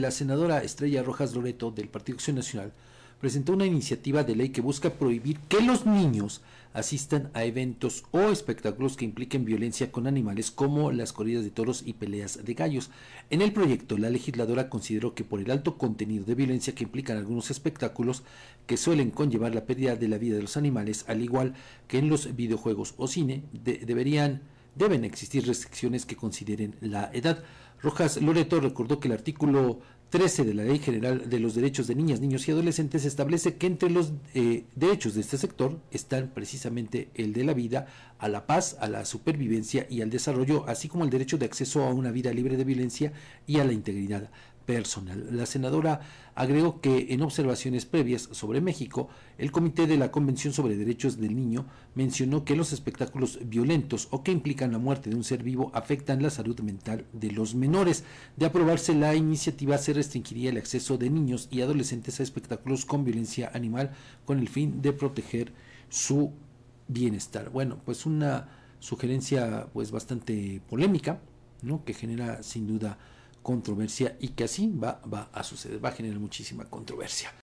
La senadora Estrella Rojas Loreto del Partido Acción Nacional presentó una iniciativa de ley que busca prohibir que los niños asistan a eventos o espectáculos que impliquen violencia con animales como las corridas de toros y peleas de gallos. En el proyecto, la legisladora consideró que por el alto contenido de violencia que implican algunos espectáculos que suelen conllevar la pérdida de la vida de los animales, al igual que en los videojuegos o cine, deberían deben existir restricciones que consideren la edad. Rojas Loreto recordó que el artículo 13 de la Ley General de los Derechos de Niñas, Niños y Adolescentes establece que entre los eh, derechos de este sector están precisamente el de la vida, a la paz, a la supervivencia y al desarrollo, así como el derecho de acceso a una vida libre de violencia y a la integridad personal. La senadora agregó que en observaciones previas sobre México, el Comité de la Convención sobre Derechos del Niño mencionó que los espectáculos violentos o que implican la muerte de un ser vivo afectan la salud mental de los menores. De aprobarse la iniciativa se restringiría el acceso de niños y adolescentes a espectáculos con violencia animal con el fin de proteger su bienestar. Bueno, pues una sugerencia pues bastante polémica, ¿no? que genera sin duda controversia y que así va, va a suceder, va a generar muchísima controversia.